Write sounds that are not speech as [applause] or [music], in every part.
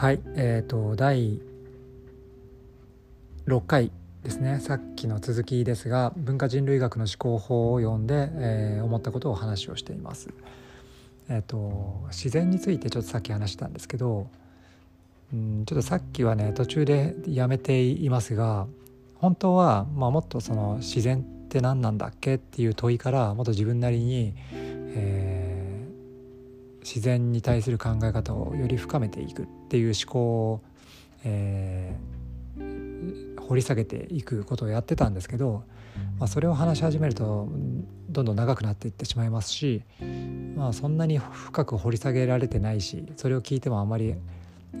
はいえーと、第6回ですねさっきの続きですが文化人類学の思考法を読んで、えー、思ったことを話をしています。えーと、自然についてちょっとさっき話したんですけどうんちょっとさっきはね途中でやめていますが本当は、まあ、もっとその自然って何なんだっけっていう問いからもっと自分なりに、えー、自然に対する考え方をより深めていくっていう思考を、えー、掘り下げていくことをやってたんですけど、まあ、それを話し始めるとどんどん長くなっていってしまいますし、まあ、そんなに深く掘り下げられてないしそれを聞いてもあまり、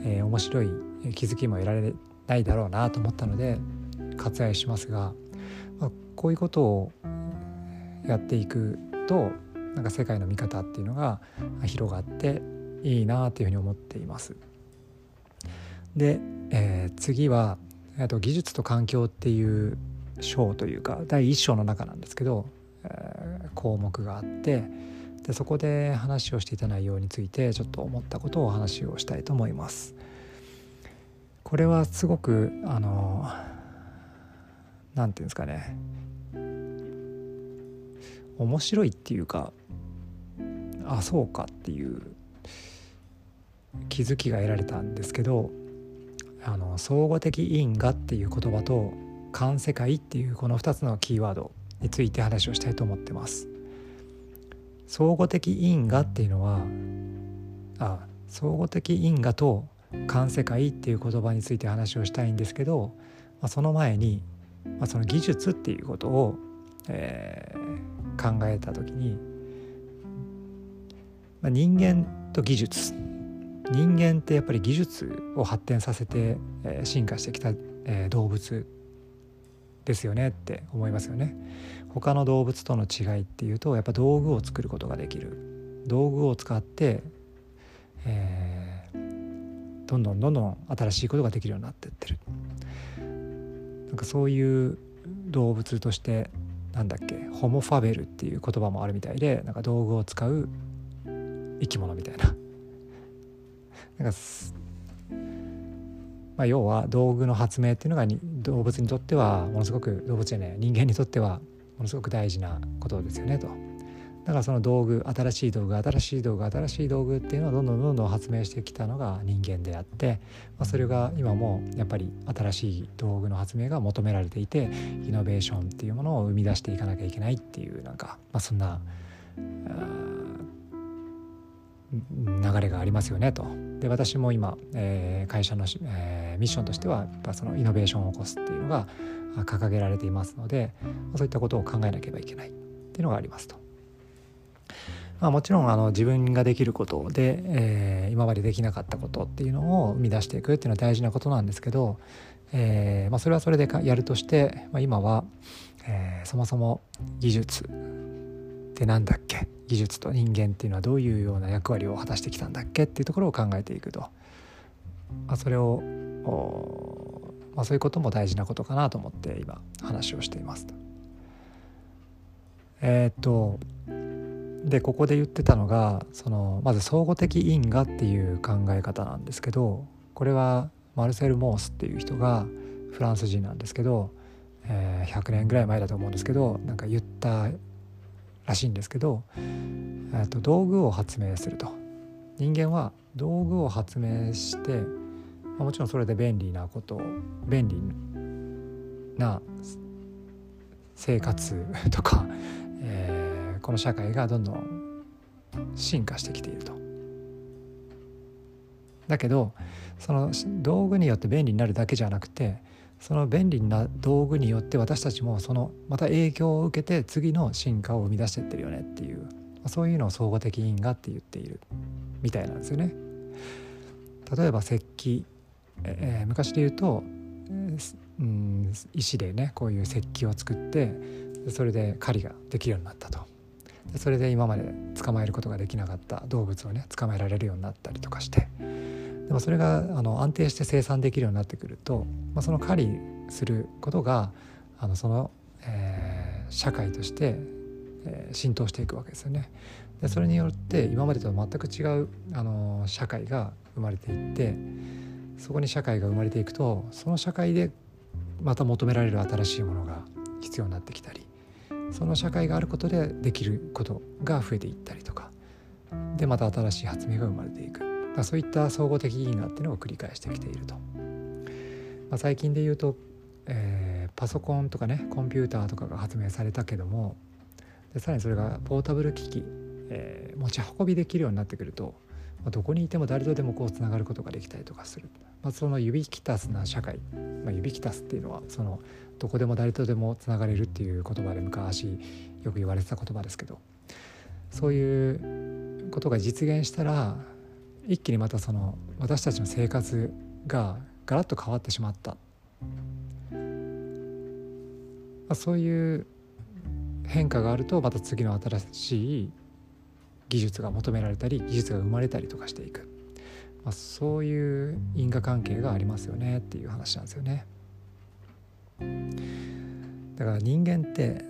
えー、面白い気づきも得られないだろうなと思ったので割愛しますが、まあ、こういうことをやっていくとなんか世界の見方っていうのが広がっていいなっていうふうに思っています。で、えー、次はと技術と環境っていう章というか第1章の中なんですけど、えー、項目があってでそこで話をしていた内容についてちょっと思ったことをお話をしたいと思います。これはすごくあの何て言うんですかね面白いっていうかあそうかっていう気づきが得られたんですけどあの相互的因果っていう言葉と環世界っていうこの2つのキーワードについて話をしたいと思ってます。相互的因果っていうのはあ相互的因果と環世界っていう言葉について話をしたいんですけど、まあ、その前にまあ、その技術っていうことを、えー、考えた時に、まあ、人間と技術人間ってやっぱり技術を発展させて、えー、進化してきた、えー、動物ですよねって思いますよね。他の動物との違いっていうとやっぱ道具を作ることができる道具を使って、えー、どんどんどんどん新しいことができるようになってってる。なんかそういう動物としてなんだっけホモファベルっていう言葉もあるみたいでなんか道具を使う生き物みたいな。[laughs] なんかまあ、要は道具の発明っていうのが動物にとってはものすごく動物じゃない人間にとってはものすごく大事なことですよねと。だからその道具新しい道具新しい道具新しい道具っていうのをどんどんどんどん発明してきたのが人間であって、まあ、それが今もやっぱり新しい道具の発明が求められていてイノベーションっていうものを生み出していかなきゃいけないっていうなんか、まあ、そんな流れがありますよねと。で私も今、えー、会社の、えー、ミッションとしてはやっぱそのイノベーションを起こすっていうのが掲げられていますのでそういったことを考えなければいけないっていうのがありますと。まあ、もちろんあの自分ができることで、えー、今までできなかったことっていうのを生み出していくっていうのは大事なことなんですけど、えーまあ、それはそれでやるとして、まあ、今は、えー、そもそも技術って何だっけ？技術と人間っていうのはどういうような役割を果たしてきたんだっけっていうところを考えていくと、まあ、それをまあ、そういうことも大事なことかなと思って今話をしていますえっ、とでここで言ってたのがそのまず相互的因果っていう考え方なんですけどこれはマルセル・モースっていう人がフランス人なんですけど、えー、100年ぐらい前だと思うんですけどなんか言ったらしいんですけど、えー、と道具を発明すると。人間は道具を発明して、まあ、もちろんそれで便利なこと便利な生活とか、えーこの社会がどんどん進化してきていると。だけどその道具によって便利になるだけじゃなくてその便利な道具によって私たちもそのまた影響を受けて次の進化を生み出してってるよねっていうそういうのを相互的因果って言っているみたいなんですよね。例えば石器、えー、昔で言うと、うん、石でねこういう石器を作ってそれで狩りができるようになったと。でそれで今まで捕まえることができなかった動物をね捕まえられるようになったりとかしてでもそれがあの安定して生産できるようになってくると、まあ、その狩りすることがあのその、えー、社会として、えー、浸透していくわけですよね。でそれによって今までとは全く違うあの社会が生まれていってそこに社会が生まれていくとその社会でまた求められる新しいものが必要になってきたりその社会があることでできることが増えていったりとか。でまた新しい発明が生まれていく。だそういった総合的因果っていうのを繰り返してきていると、まあ、最近で言うと、えー、パソコンとかねコンピューターとかが発明されたけどもでさらにそれがポータブル機器、えー、持ち運びできるようになってくると、まあ、どこにいても誰とでもこうつながることができたりとかする、まあ、その指きたすな社会、まあ、指きたすっていうのはそのどこでも誰とでもつながれるっていう言葉で昔よく言われてた言葉ですけどそういうことが実現したら一気にまたその私たちの生活がガラッと変わってしまった、まあ、そういう変化があるとまた次の新しい技術が求められたり技術が生まれたりとかしていく、まあ、そういう因果関係がありますよねっていう話なんですよね。だから人間って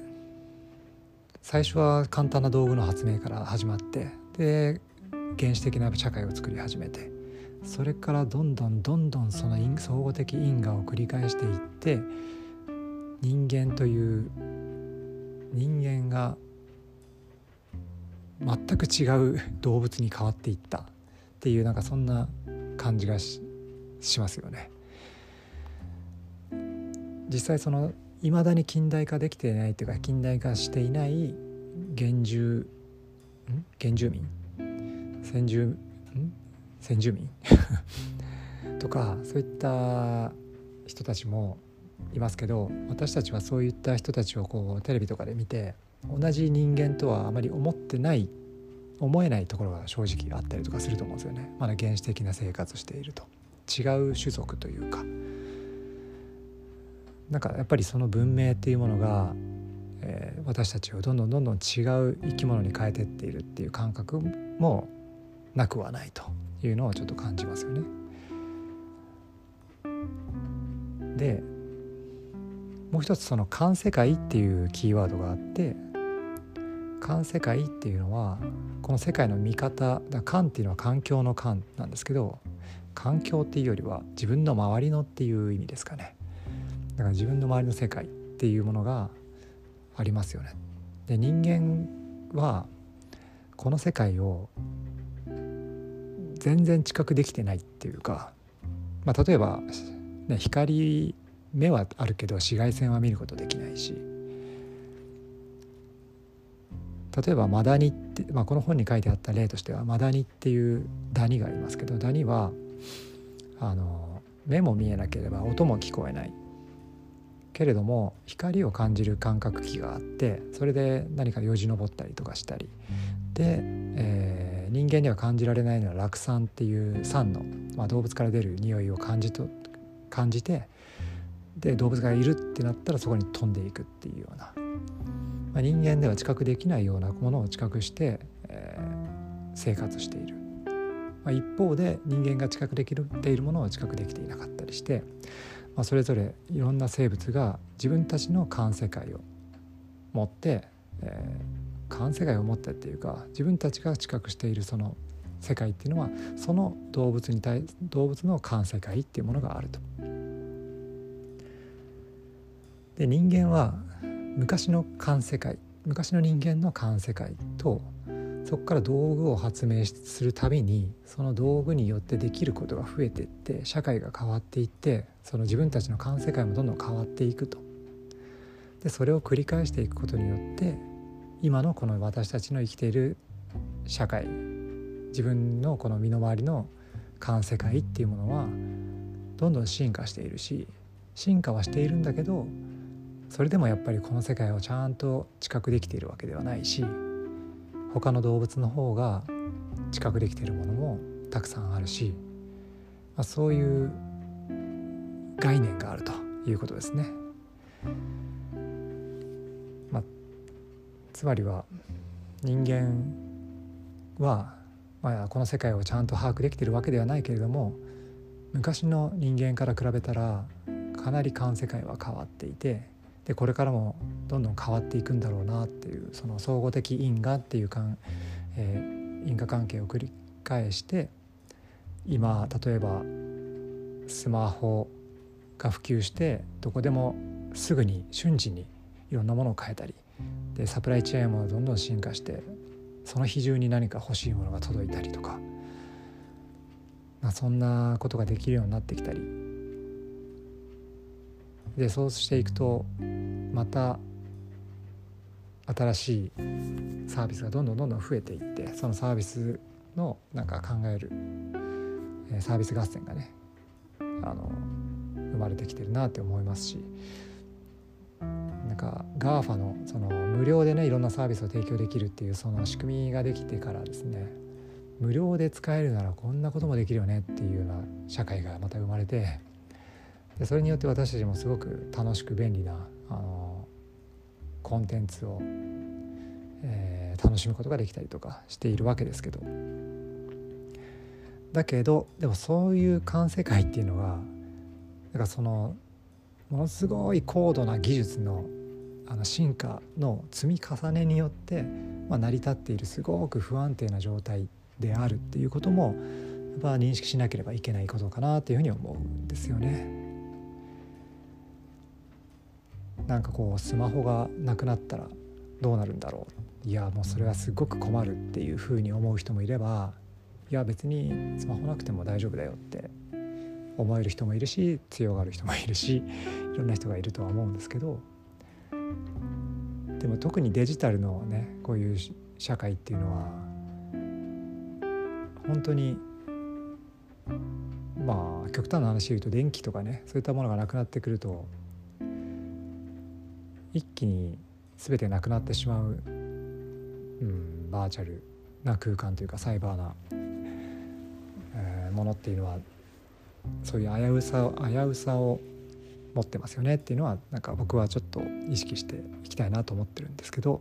最初は簡単な道具の発明から始まってで原始的な社会を作り始めてそれからどんどんどんどんその相互的因果を繰り返していって人間という人間が全く違う動物に変わっていったっていうなんかそんな感じがしますよね。実際そのいまだに近代化できていないというか近代化していない原住原住民？先住先住民？[laughs] とかそういった人たちもいますけど私たちはそういった人たちをこうテレビとかで見て同じ人間とはあまり思ってない思えないところが正直あったりとかすると思うんですよね。まだ原始的な生活していると。違う種族というか。なんかやっぱりその文明っていうものが、えー、私たちをどんどんどんどん違う生き物に変えてっているっていう感覚もなくはないというのをちょっと感じますよね。でもう一つその「環世界」っていうキーワードがあって環世界っていうのはこの世界の見方だ環っていうのは環境の環なんですけど環境っていうよりは自分の周りのっていう意味ですかねだから自分の周りの世界っていうものがありますよね。で人間はこの世界を全然知覚できてないっていうか、まあ、例えば、ね、光目はあるけど紫外線は見ることできないし例えばマダニって、まあ、この本に書いてあった例としてはマダニっていうダニがありますけどダニはあの目も見えなければ音も聞こえない。けれども光を感じる感覚器があってそれで何かよじ登ったりとかしたり。で、えー、人間には感じられないのは酪酸っていう酸の、まあ、動物から出る匂いを感じと感じてで動物がいるってなったらそこに飛んでいくっていうような、まあ、人間では知覚できないようなものを知覚して、えー、生活している、まあ、一方で人間が知覚できているものを知覚できていなかったりしてまあ、それぞれいろんな生物が自分たちの環世界を持って、えー、環世界を持ってっていうか自分たちが知覚しているその世界っていうのはその動物に対動物の環世界っていうものがあると。で人間は昔の環世界昔の人間の環世界とそこから道具を発明するたびにその道具によってできることが増えていって社会が変わっていってその自分たちの環世界もどんどん変わっていくと。でそれを繰り返していくことによって今のこの私たちの生きている社会自分のこの身の回りの環世界っていうものはどんどん進化しているし進化はしているんだけどそれでもやっぱりこの世界をちゃんと知覚できているわけではないし他の動物の方が知覚できているものもたくさんあるし、まあ、そういう概念があるということですね。まあ、つまりは人間は、まあ、この世界をちゃんと把握できているわけではないけれども昔の人間から比べたらかなり環世界は変わっていてでこれからもどんどん変わっていくんだろうなっていうその総合的因果っていうかん、えー、因果関係を繰り返して今例えばスマホが普及してどこでもすぐに瞬時にいろんなものを変えたりでサプライチェーンもどんどん進化してその日中に何か欲しいものが届いたりとか、まあ、そんなことができるようになってきたりでそうしていくとまた新しいサービスがどんどんどんどん増えていってそのサービスのなんか考えるサービス合戦がねあの生まれてきてるなって思いますしなんか GAFA のその無料でねいろんなサービスを提供できるっていうその仕組みができてからですね無料で使えるならこんなこともできるよねっていうような社会がまた生まれてでそれによって私たちもすごく楽しく便利なあのコンテンツを、えー、楽しむことができたりとかしているわけですけどだけどでもそういう環世界っていうのはだからそのものすごい高度な技術のあの進化の積み重ねによって、まあ、成り立っているすごく不安定な状態であるっていうこともやっぱ認識しなければいけないことかなっていうふうに思うんですよね。なんかこうスマホがなくなったらどうなるんだろう。いやもうそれはすごく困るっていうふうに思う人もいればいや別にスマホなくても大丈夫だよって思える人もいるし [laughs] 強がる人もいるしいろんな人がいるとは思うんですけどでも特にデジタルのねこういう社会っていうのは本当にまあ極端な話で言うと電気とかねそういったものがなくなってくると一気に全てなくなってしまう、うん、バーチャルな空間というかサイバーな、えー、ものっていうのはそういう危うさ危うさを持ってますよねっていうのはなんか僕はちょっと意識していきたいなと思ってるんですけど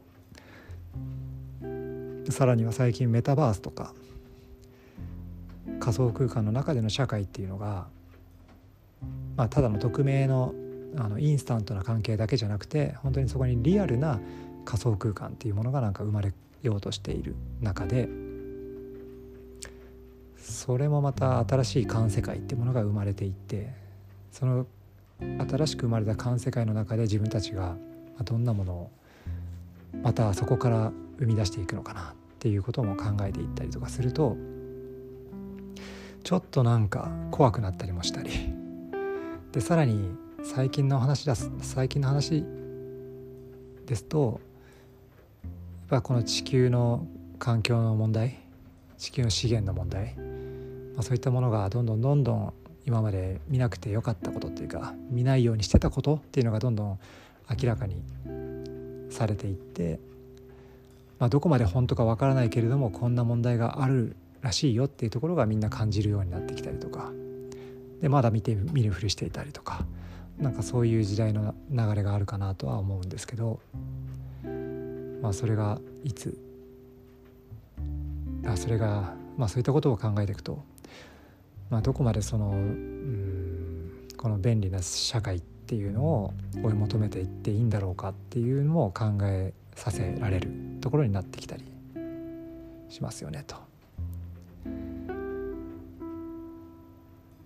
さらには最近メタバースとか仮想空間の中での社会っていうのが、まあ、ただの匿名のあのインスタントな関係だけじゃなくて本当にそこにリアルな仮想空間っていうものがなんか生まれようとしている中でそれもまた新しい環世界っていうものが生まれていってその新しく生まれた環世界の中で自分たちがどんなものをまたそこから生み出していくのかなっていうことも考えていったりとかするとちょっとなんか怖くなったりもしたり。でさらに最近の話だ最近の話ですとやっぱこの地球の環境の問題地球の資源の問題、まあ、そういったものがどんどんどんどん今まで見なくてよかったことっていうか見ないようにしてたことっていうのがどんどん明らかにされていって、まあ、どこまで本当かわからないけれどもこんな問題があるらしいよっていうところがみんな感じるようになってきたりとかでまだ見て見るふりしていたりとかなんかそういう時代の流れがあるかなとは思うんですけど、まあ、それがいつあそれが、まあ、そういったことを考えていくと、まあ、どこまでそのうんこの便利な社会っていうのを追い求めていっていいんだろうかっていうのを考えさせられるところになってきたりしますよねと。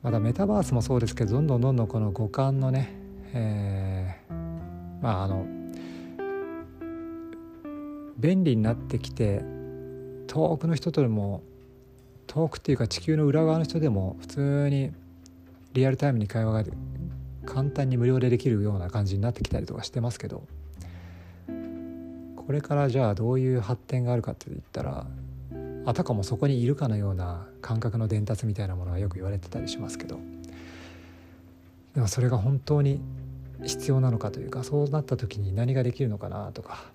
まだメタバースもそうですけどどんどんどんどんこの五感のね、えー、まああの便利になってきて遠くの人とでも遠くっていうか地球の裏側の人でも普通にリアルタイムに会話が簡単に無料でできるような感じになってきたりとかしてますけどこれからじゃあどういう発展があるかって言ったらあたかもそこにいるかのような感覚の伝達みたいなものがよく言われてたりしますけど。でもそれが本当に必要なのかというかそうなった時に何ができるのかなとか。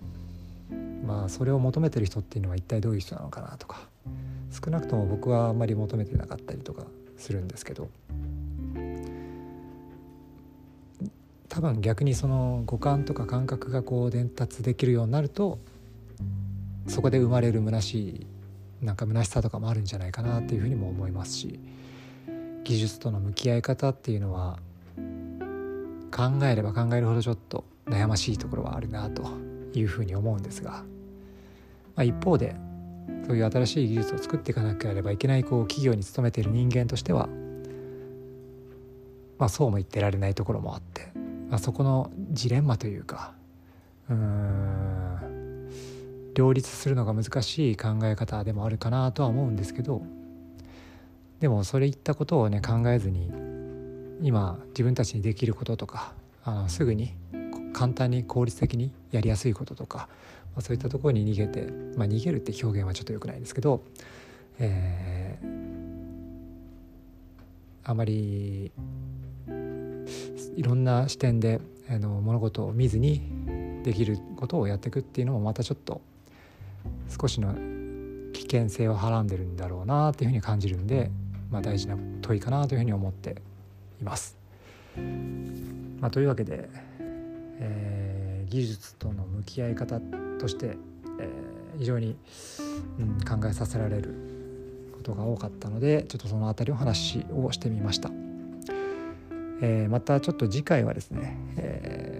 まあそれを求めてる人っていうのは一体どういう人なのかなとか。少なくとも僕はあんまり求めてなかったりとかするんですけど。多分逆にその五感とか感覚がこう伝達できるようになるとそこで生まれる虚しいなんか虚しさとかもあるんじゃないかなっていうふうにも思いますし技術との向き合い方っていうのは考えれば考えるほどちょっと悩ましいところはあるなというふうに思うんですが、まあ、一方でそういう新しい技術を作っていかなければいけないこう企業に勤めている人間としてはまあ、そうも言ってられないところもあって、まあ、そこのジレンマというかうん両立するのが難しい考え方でもあるかなとは思うんですけどでもそれ言ったことをね考えずに今自分たちにできることとかあのすぐに簡単に効率的にやりやすいこととか、まあ、そういったところに逃げて、まあ、逃げるって表現はちょっと良くないですけど、えー、あまりいろんな視点であの物事を見ずにできることをやっていくっていうのもまたちょっと少しの危険性をはらんでるんだろうなっていうふうに感じるんで、まあ、大事な問いかなというふうに思っています。まあ、というわけで、えー、技術との向き合い方として、えー、非常に、うん、考えさせられることが多かったのでちょっとその辺りを話をしてみました。えー、またちょっと次回はですね、えー、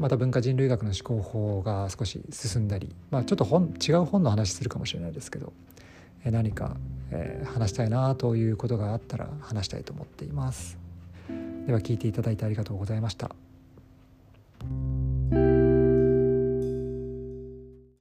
また文化人類学の思考法が少し進んだり、まあ、ちょっと本違う本の話するかもしれないですけど、何か、え話したいなということがあったら話したいと思っています。では聞いていただいてありがとうございました。